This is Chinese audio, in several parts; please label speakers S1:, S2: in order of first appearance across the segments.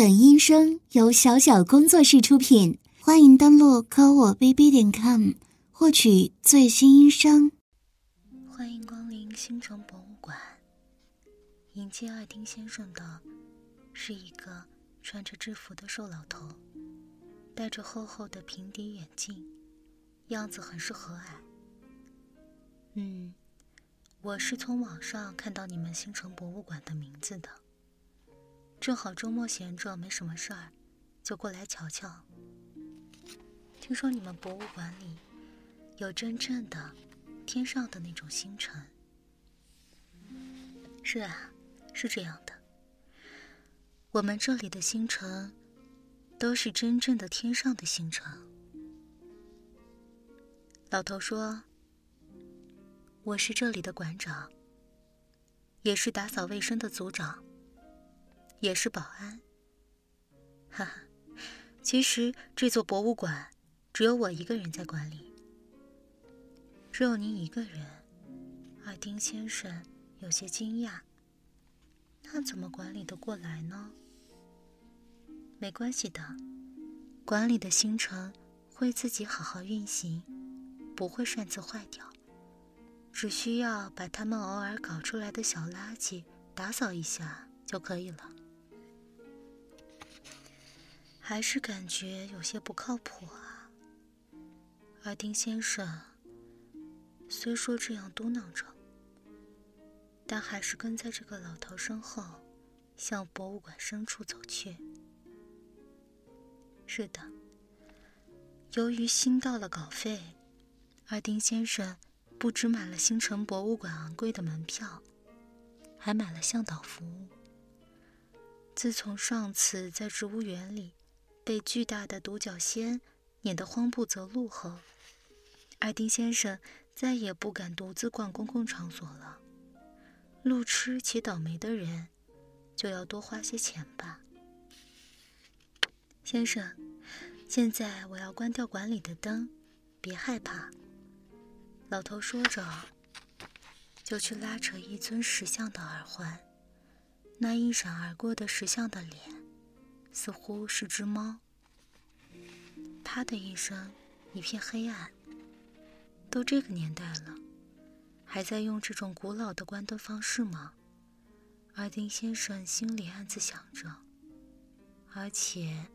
S1: 本音声由小小工作室出品，欢迎登录科我 bb 点 com 获取最新音声。
S2: 欢迎光临星城博物馆。迎接爱丁先生的是一个穿着制服的瘦老头，戴着厚厚的平底眼镜，样子很是和蔼。嗯，我是从网上看到你们星城博物馆的名字的。正好周末闲着没什么事儿，就过来瞧瞧。听说你们博物馆里有真正的天上的那种星辰。是啊，是这样的。我们这里的星辰都是真正的天上的星辰。老头说：“我是这里的馆长，也是打扫卫生的组长。”也是保安，哈哈。其实这座博物馆只有我一个人在管理。只有您一个人，阿丁先生有些惊讶。那怎么管理得过来呢？没关系的，馆里的星辰会自己好好运行，不会擅自坏掉。只需要把他们偶尔搞出来的小垃圾打扫一下就可以了。还是感觉有些不靠谱啊。而丁先生虽说这样嘟囔着，但还是跟在这个老头身后，向博物馆深处走去。是的，由于新到了稿费，而丁先生不止买了星城博物馆昂贵的门票，还买了向导服务。自从上次在植物园里。被巨大的独角仙撵得慌不择路后，艾丁先生再也不敢独自逛公共场所了。路痴且倒霉的人，就要多花些钱吧。先生，现在我要关掉馆里的灯，别害怕。老头说着，就去拉扯一尊石像的耳环。那一闪而过的石像的脸。似乎是只猫。啪的一声，一片黑暗。都这个年代了，还在用这种古老的关灯方式吗？阿丁先生心里暗自想着。而且，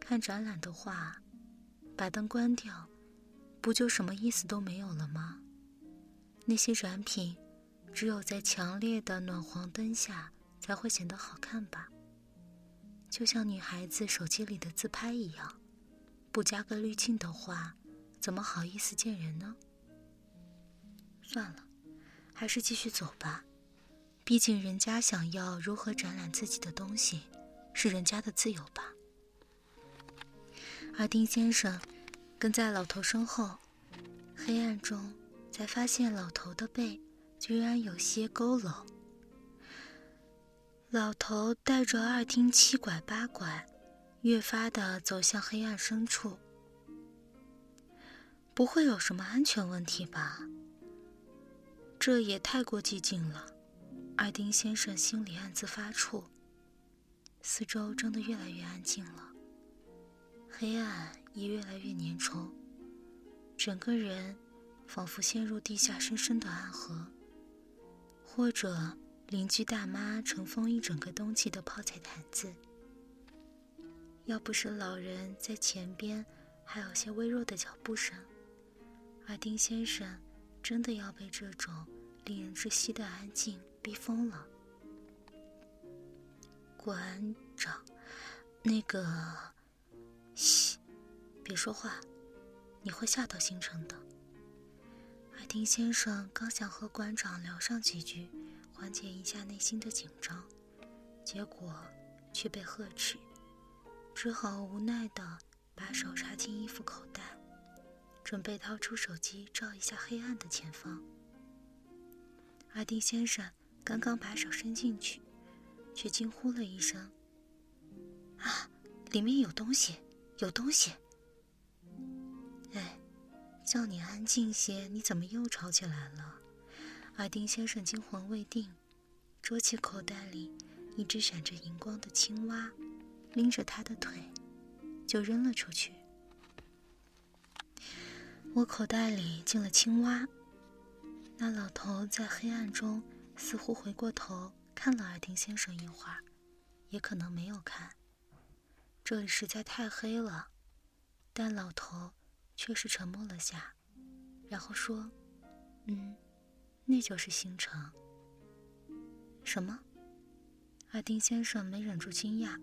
S2: 看展览的话，把灯关掉，不就什么意思都没有了吗？那些展品，只有在强烈的暖黄灯下才会显得好看吧。就像女孩子手机里的自拍一样，不加个滤镜的话，怎么好意思见人呢？算了，还是继续走吧。毕竟人家想要如何展览自己的东西，是人家的自由吧。而丁先生跟在老头身后，黑暗中才发现老头的背居然有些佝偻。老头带着二丁七拐八拐，越发的走向黑暗深处。不会有什么安全问题吧？这也太过寂静了。二丁先生心里暗自发怵。四周真的越来越安静了，黑暗也越来越粘稠，整个人仿佛陷入地下深深的暗河，或者……邻居大妈尘封一整个冬季的泡菜坛子，要不是老人在前边，还有些微弱的脚步声，而丁先生真的要被这种令人窒息的安静逼疯了。馆长，那个，嘘，别说话，你会吓到星辰的。而丁先生刚想和馆长聊上几句。缓解一下内心的紧张，结果却被呵斥，只好无奈的把手插进衣服口袋，准备掏出手机照一下黑暗的前方。阿丁先生刚刚把手伸进去，却惊呼了一声：“啊，里面有东西，有东西！”哎，叫你安静些，你怎么又吵起来了？阿丁先生惊魂未定，捉起口袋里一只闪着荧光的青蛙，拎着他的腿就扔了出去。我口袋里进了青蛙。那老头在黑暗中似乎回过头看了尔丁先生一会儿，也可能没有看。这里实在太黑了，但老头却是沉默了下，然后说：“嗯，那就是星辰。”什么？尔丁先生没忍住惊讶：“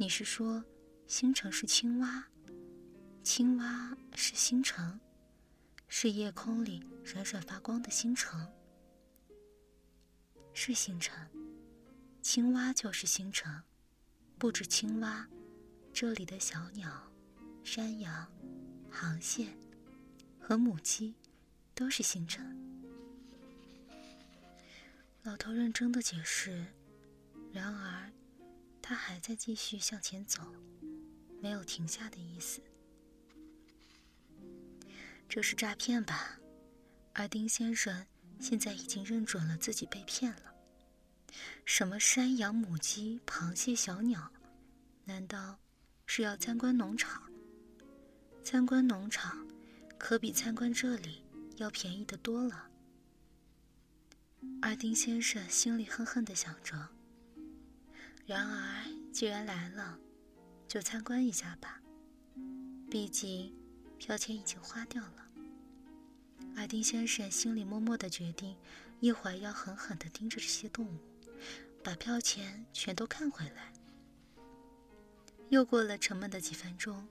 S2: 你是说星辰是青蛙？青蛙是星辰？是夜空里闪闪发光的星辰？是星辰？青蛙就是星辰？不止青蛙。”这里的小鸟、山羊、螃蟹和母鸡都是星辰。老头认真的解释，然而他还在继续向前走，没有停下的意思。这是诈骗吧？而丁先生现在已经认准了自己被骗了。什么山羊、母鸡、螃蟹、小鸟？难道？是要参观农场，参观农场可比参观这里要便宜的多了。二丁先生心里恨恨的想着。然而，既然来了，就参观一下吧。毕竟，票钱已经花掉了。二丁先生心里默默的决定，一会儿要狠狠的盯着这些动物，把票钱全都看回来。又过了沉闷的几分钟，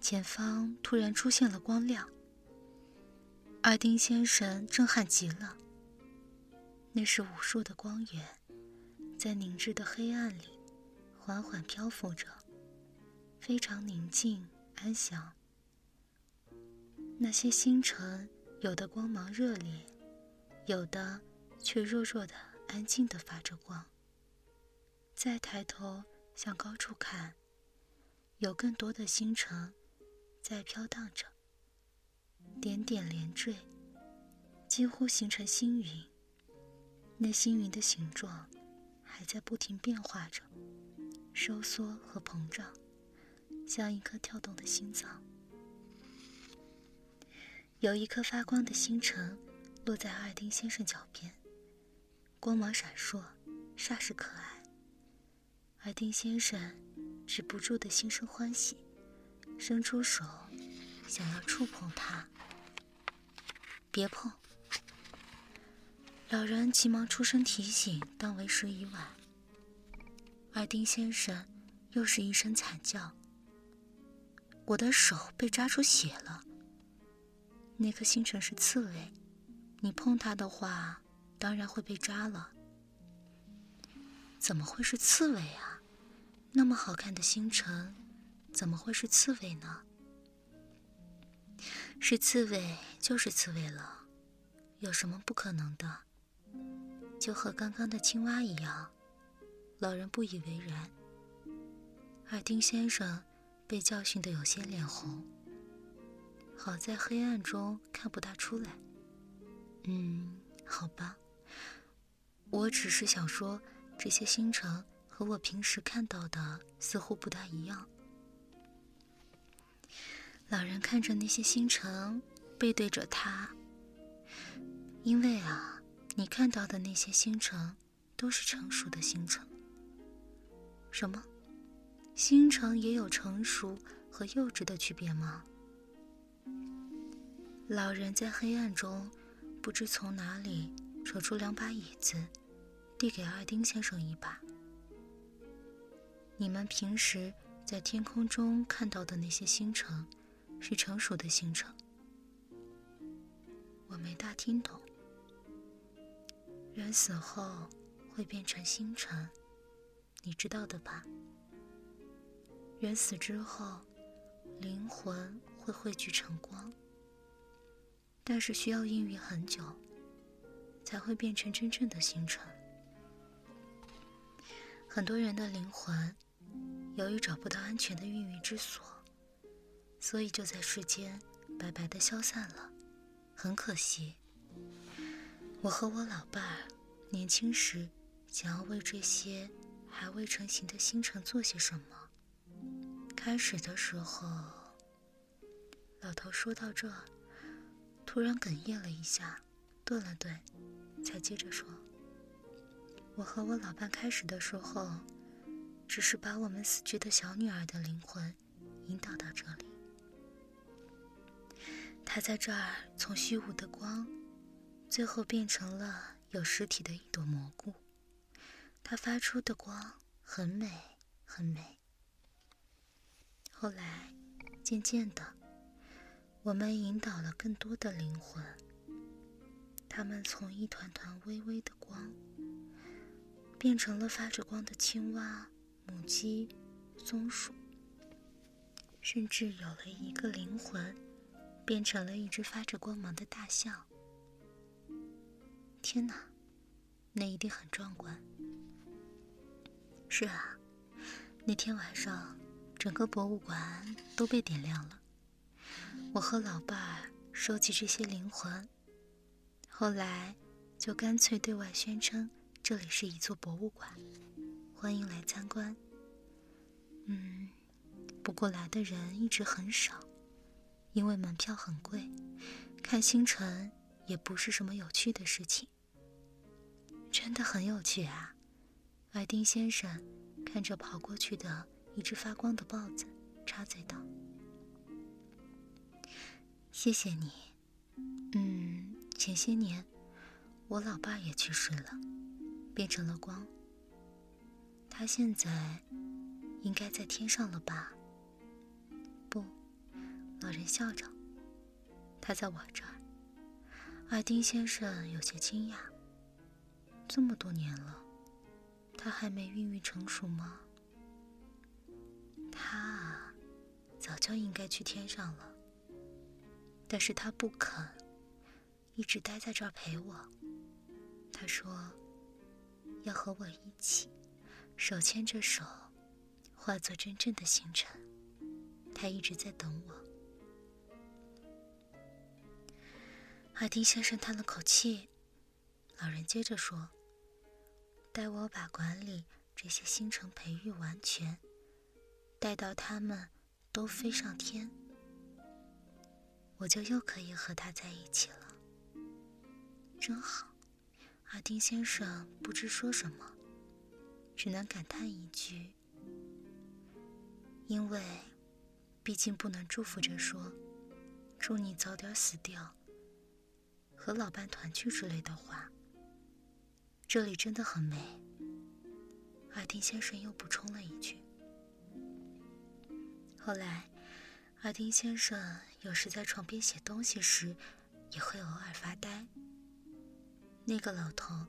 S2: 前方突然出现了光亮。二丁先生震撼极了。那是无数的光源，在凝滞的黑暗里缓缓漂浮着，非常宁静安详。那些星辰，有的光芒热烈，有的却弱弱的、安静的发着光。再抬头向高处看。有更多的星辰在飘荡着，点点连缀，几乎形成星云。那星云的形状还在不停变化着，收缩和膨胀，像一颗跳动的心脏。有一颗发光的星辰落在二丁先生脚边，光芒闪烁，煞是可爱。二丁先生。止不住的心生欢喜，伸出手想要触碰它。别碰！老人急忙出声提醒，但为时已晚。而丁先生又是一声惨叫：“我的手被扎出血了！那颗星辰是刺猬，你碰它的话，当然会被扎了。怎么会是刺猬啊？”那么好看的星辰，怎么会是刺猬呢？是刺猬就是刺猬了，有什么不可能的？就和刚刚的青蛙一样。老人不以为然。而丁先生被教训得有些脸红。好在黑暗中看不大出来。嗯，好吧。我只是想说，这些星辰。和我平时看到的似乎不大一样。老人看着那些星辰，背对着他。因为啊，你看到的那些星辰都是成熟的星辰。什么？星辰也有成熟和幼稚的区别吗？老人在黑暗中不知从哪里扯出两把椅子，递给二丁先生一把。你们平时在天空中看到的那些星辰，是成熟的星辰。我没大听懂。人死后会变成星辰，你知道的吧？人死之后，灵魂会汇聚成光，但是需要孕育很久，才会变成真正的星辰。很多人的灵魂。由于找不到安全的孕育之所，所以就在世间白白的消散了，很可惜。我和我老伴儿年轻时想要为这些还未成型的星辰做些什么。开始的时候，老头说到这，突然哽咽了一下，顿了顿，才接着说：“我和我老伴开始的时候，只是把我们死去的小女儿的灵魂引导到这里。她在这儿从虚无的光，最后变成了有实体的一朵蘑菇。它发出的光很美，很美。”后来，渐渐的，我们引导了更多的灵魂。他们从一团团微微的光，变成了发着光的青蛙、母鸡、松鼠，甚至有了一个灵魂，变成了一只发着光芒的大象。天哪，那一定很壮观。是啊，那天晚上。整个博物馆都被点亮了。我和老伴儿收集这些灵魂，后来就干脆对外宣称这里是一座博物馆，欢迎来参观。嗯，不过来的人一直很少，因为门票很贵，看星辰也不是什么有趣的事情。真的很有趣啊！艾丁先生看着跑过去的。一只发光的豹子插嘴道：“谢谢你。嗯，前些年我老爸也去世了，变成了光。他现在应该在天上了吧？”“不。”老人笑着，“他在我这儿。”马丁先生有些惊讶：“这么多年了，他还没孕育成熟吗？”他啊，早就应该去天上了。但是他不肯，一直待在这儿陪我。他说，要和我一起，手牵着手，化作真正的星辰。他一直在等我。海丁先生叹了口气，老人接着说：“待我把管理这些星辰培育完全。”待到他们都飞上天，我就又可以和他在一起了。真好，阿丁先生不知说什么，只能感叹一句：“因为，毕竟不能祝福着说，祝你早点死掉，和老伴团聚之类的话。”这里真的很美。阿丁先生又补充了一句。后来，阿丁先生有时在床边写东西时，也会偶尔发呆。那个老头，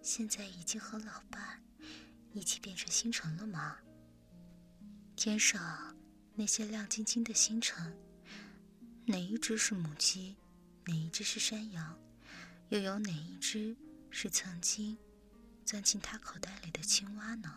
S2: 现在已经和老伴一起变成星辰了吗？天上那些亮晶晶的星辰，哪一只是母鸡，哪一只是山羊，又有哪一只是曾经钻进他口袋里的青蛙呢？